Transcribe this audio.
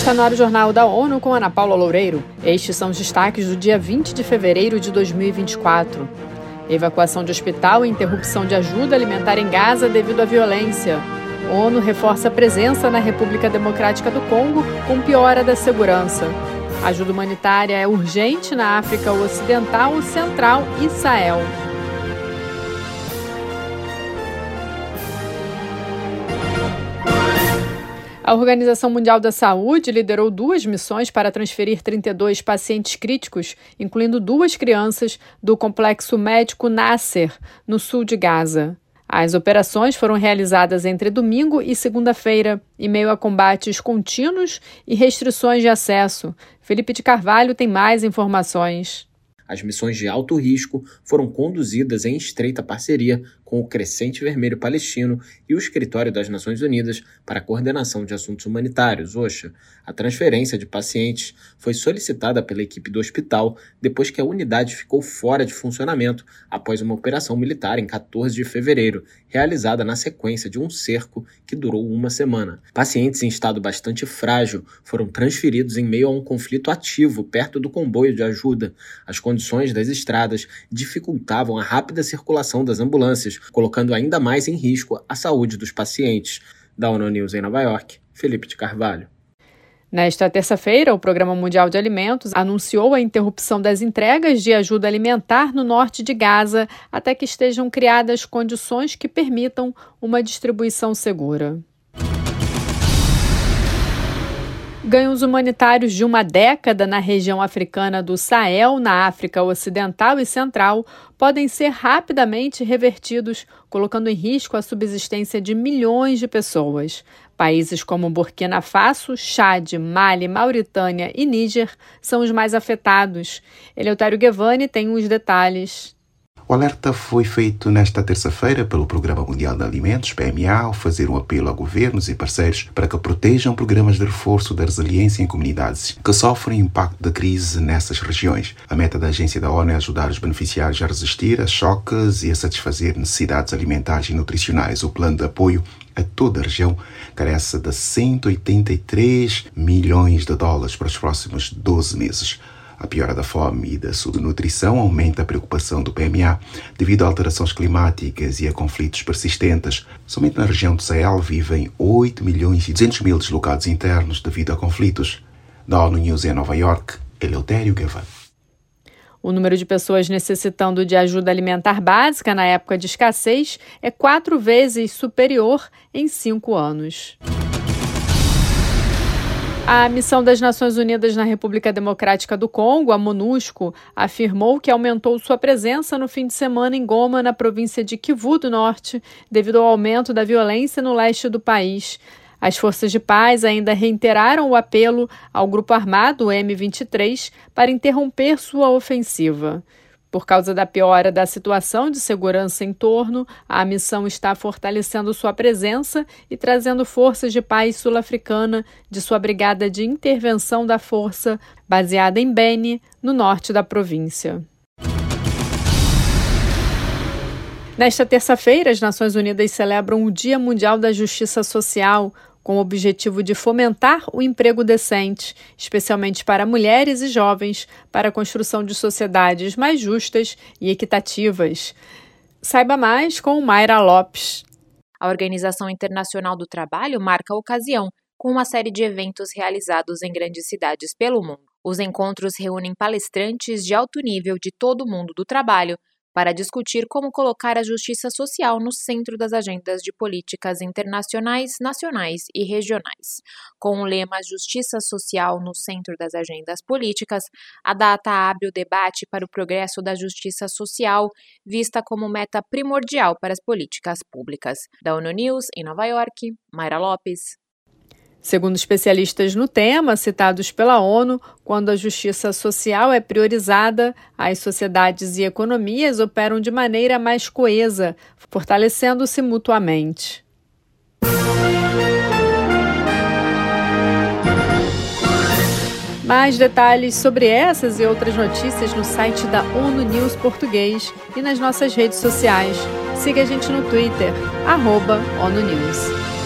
Está no ar o Jornal da ONU com Ana Paula Loureiro. Estes são os destaques do dia 20 de fevereiro de 2024. Evacuação de hospital e interrupção de ajuda alimentar em Gaza devido à violência. ONU reforça a presença na República Democrática do Congo com piora da segurança. ajuda humanitária é urgente na África Ocidental, Central e Sahel. A Organização Mundial da Saúde liderou duas missões para transferir 32 pacientes críticos, incluindo duas crianças, do complexo médico Nasser, no sul de Gaza. As operações foram realizadas entre domingo e segunda-feira, em meio a combates contínuos e restrições de acesso. Felipe de Carvalho tem mais informações. As missões de alto risco foram conduzidas em estreita parceria com o Crescente Vermelho Palestino e o Escritório das Nações Unidas para a Coordenação de Assuntos Humanitários, OSHA. A transferência de pacientes foi solicitada pela equipe do hospital depois que a unidade ficou fora de funcionamento após uma operação militar em 14 de fevereiro, realizada na sequência de um cerco que durou uma semana. Pacientes em estado bastante frágil foram transferidos em meio a um conflito ativo perto do comboio de ajuda. As condições das estradas dificultavam a rápida circulação das ambulâncias, colocando ainda mais em risco a saúde dos pacientes. Da ONU News em Nova York, Felipe de Carvalho. Nesta terça-feira, o Programa Mundial de Alimentos anunciou a interrupção das entregas de ajuda alimentar no norte de Gaza até que estejam criadas condições que permitam uma distribuição segura. Ganhos humanitários de uma década na região africana do Sahel, na África Ocidental e Central, podem ser rapidamente revertidos, colocando em risco a subsistência de milhões de pessoas. Países como Burkina Faso, Chad, Mali, Mauritânia e Níger são os mais afetados. Eleutério Guevani tem os detalhes. O alerta foi feito nesta terça-feira pelo Programa Mundial de Alimentos, PMA, ao fazer um apelo a governos e parceiros para que protejam programas de reforço da resiliência em comunidades que sofrem impacto da crise nessas regiões. A meta da agência da ONU é ajudar os beneficiários a resistir a choques e a satisfazer necessidades alimentares e nutricionais. O plano de apoio a toda a região carece de 183 milhões de dólares para os próximos 12 meses. A piora da fome e da subnutrição aumenta a preocupação do PMA devido a alterações climáticas e a conflitos persistentes. Somente na região do Sahel vivem 8 milhões e 200 mil deslocados internos devido a conflitos. Da ONU News em Nova York, Eleutério Gavan. O número de pessoas necessitando de ajuda alimentar básica na época de escassez é quatro vezes superior em cinco anos. A missão das Nações Unidas na República Democrática do Congo, a MONUSCO, afirmou que aumentou sua presença no fim de semana em Goma, na província de Kivu do Norte, devido ao aumento da violência no leste do país. As forças de paz ainda reiteraram o apelo ao grupo armado M23 para interromper sua ofensiva. Por causa da piora da situação de segurança em torno, a missão está fortalecendo sua presença e trazendo forças de paz sul-africana de sua brigada de intervenção da força, baseada em Beni, no norte da província. Nesta terça-feira, as Nações Unidas celebram o Dia Mundial da Justiça Social, com o objetivo de fomentar o emprego decente, especialmente para mulheres e jovens, para a construção de sociedades mais justas e equitativas. Saiba mais com Mayra Lopes. A Organização Internacional do Trabalho marca a ocasião com uma série de eventos realizados em grandes cidades pelo mundo. Os encontros reúnem palestrantes de alto nível de todo o mundo do trabalho para discutir como colocar a justiça social no centro das agendas de políticas internacionais, nacionais e regionais. Com o lema Justiça Social no centro das agendas políticas, a data abre o debate para o progresso da justiça social, vista como meta primordial para as políticas públicas. Da ONU News, em Nova York, Mayra Lopes. Segundo especialistas no tema, citados pela ONU, quando a justiça social é priorizada, as sociedades e economias operam de maneira mais coesa, fortalecendo-se mutuamente. Mais detalhes sobre essas e outras notícias no site da ONU News Português e nas nossas redes sociais. Siga a gente no Twitter, arroba ONU News.